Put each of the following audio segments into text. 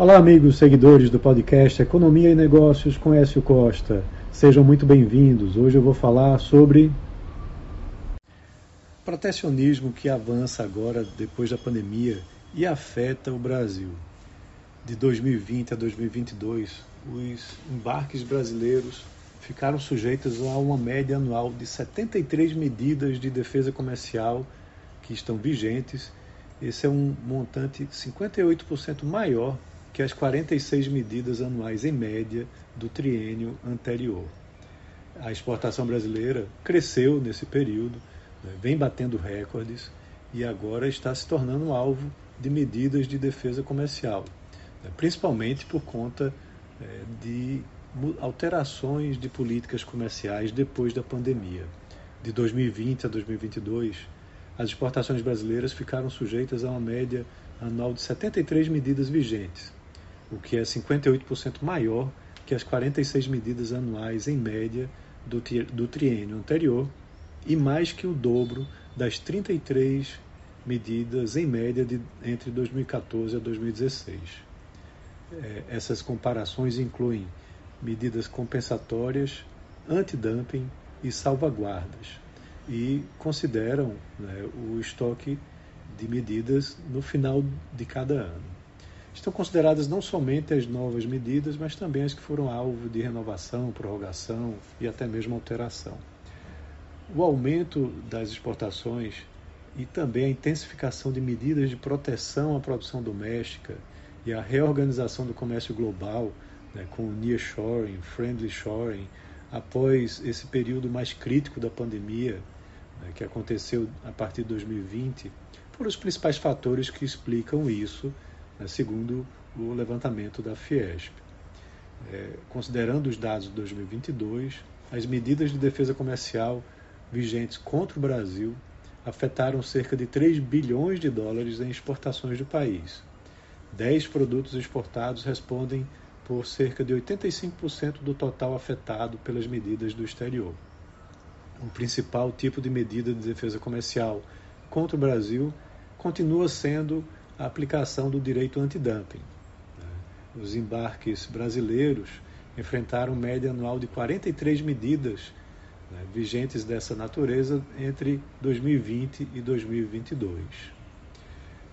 Olá, amigos seguidores do podcast Economia e Negócios com Écio Costa. Sejam muito bem-vindos. Hoje eu vou falar sobre protecionismo que avança agora depois da pandemia e afeta o Brasil. De 2020 a 2022, os embarques brasileiros ficaram sujeitos a uma média anual de 73 medidas de defesa comercial que estão vigentes. Esse é um montante 58% maior que as 46 medidas anuais em média do triênio anterior. A exportação brasileira cresceu nesse período, né, vem batendo recordes e agora está se tornando alvo de medidas de defesa comercial, né, principalmente por conta é, de alterações de políticas comerciais depois da pandemia. De 2020 a 2022, as exportações brasileiras ficaram sujeitas a uma média anual de 73 medidas vigentes, o que é 58% maior que as 46 medidas anuais em média do, do triênio anterior e mais que o dobro das 33 medidas em média de, entre 2014 a 2016. É, essas comparações incluem medidas compensatórias, antidumping e salvaguardas e consideram né, o estoque de medidas no final de cada ano. Estão consideradas não somente as novas medidas, mas também as que foram alvo de renovação, prorrogação e até mesmo alteração. O aumento das exportações e também a intensificação de medidas de proteção à produção doméstica e a reorganização do comércio global, né, com o nearshoring, friendly shoring, após esse período mais crítico da pandemia, né, que aconteceu a partir de 2020, foram os principais fatores que explicam isso né, segundo o levantamento da Fiesp. É, considerando os dados de 2022, as medidas de defesa comercial vigentes contra o Brasil afetaram cerca de 3 bilhões de dólares em exportações do país. 10 produtos exportados respondem por cerca de 85% do total afetado pelas medidas do exterior. O principal tipo de medida de defesa comercial contra o Brasil continua sendo a aplicação do direito antidumping. Né? Os embarques brasileiros enfrentaram média anual de 43 medidas né, vigentes dessa natureza entre 2020 e 2022.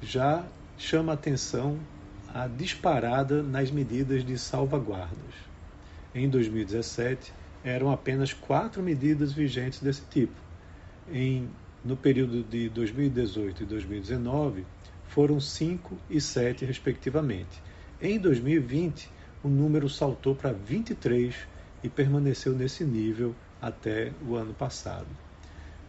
Já chama atenção a disparada nas medidas de salvaguardas. Em 2017, eram apenas quatro medidas vigentes desse tipo. Em, no período de 2018 e 2019, foram 5 e 7, respectivamente. Em 2020, o número saltou para 23 e permaneceu nesse nível até o ano passado.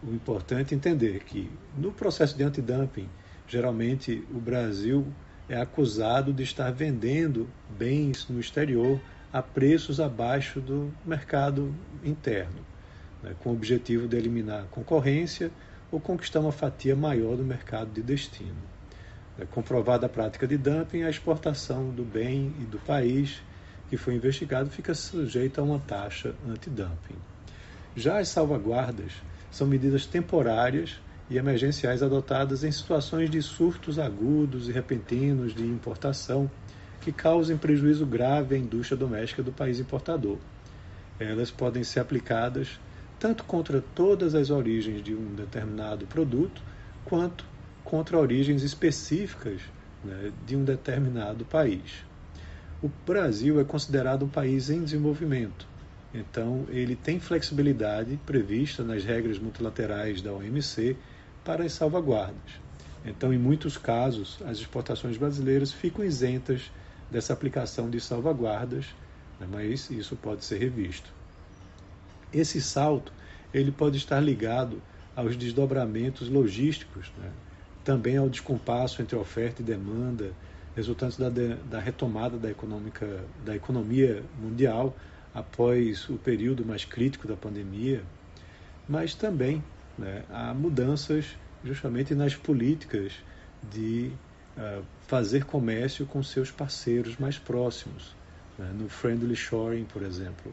O importante é entender que, no processo de antidumping, geralmente o Brasil é acusado de estar vendendo bens no exterior a preços abaixo do mercado interno, né, com o objetivo de eliminar a concorrência ou conquistar uma fatia maior do mercado de destino. É comprovada a prática de dumping, a exportação do bem e do país que foi investigado fica sujeita a uma taxa antidumping. Já as salvaguardas são medidas temporárias e emergenciais adotadas em situações de surtos agudos e repentinos de importação que causem prejuízo grave à indústria doméstica do país importador. Elas podem ser aplicadas tanto contra todas as origens de um determinado produto, quanto contra origens específicas né, de um determinado país. O Brasil é considerado um país em desenvolvimento, então ele tem flexibilidade prevista nas regras multilaterais da OMC para as salvaguardas. Então, em muitos casos, as exportações brasileiras ficam isentas dessa aplicação de salvaguardas, né, mas isso pode ser revisto. Esse salto ele pode estar ligado aos desdobramentos logísticos né, também ao descompasso entre oferta e demanda, resultantes da, da retomada da, econômica, da economia mundial após o período mais crítico da pandemia, mas também né, há mudanças justamente nas políticas de uh, fazer comércio com seus parceiros mais próximos, né, no friendly shoring, por exemplo,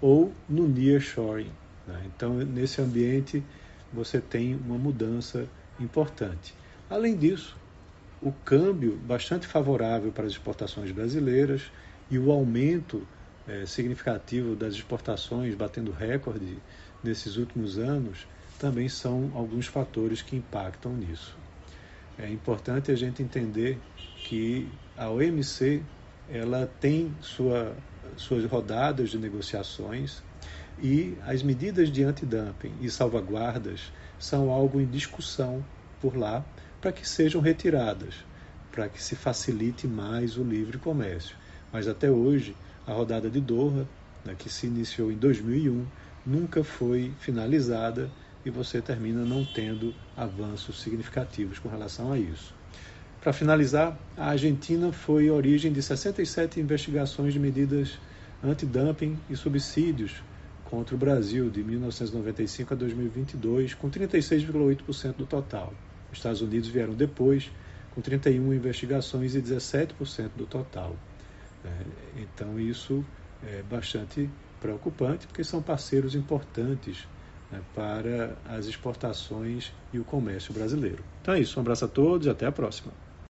ou no near shoring. Né? Então, nesse ambiente, você tem uma mudança importante. Além disso, o câmbio bastante favorável para as exportações brasileiras e o aumento é, significativo das exportações, batendo recorde nesses últimos anos, também são alguns fatores que impactam nisso. É importante a gente entender que a OMC ela tem sua, suas rodadas de negociações e as medidas de antidumping e salvaguardas são algo em discussão por lá para que sejam retiradas, para que se facilite mais o livre comércio. Mas até hoje, a rodada de Doha, né, que se iniciou em 2001, nunca foi finalizada e você termina não tendo avanços significativos com relação a isso. Para finalizar, a Argentina foi origem de 67 investigações de medidas antidumping e subsídios contra o Brasil de 1995 a 2022, com 36,8% do total. Os Estados Unidos vieram depois, com 31 investigações e 17% do total. É, então, isso é bastante preocupante, porque são parceiros importantes né, para as exportações e o comércio brasileiro. Então é isso, um abraço a todos e até a próxima.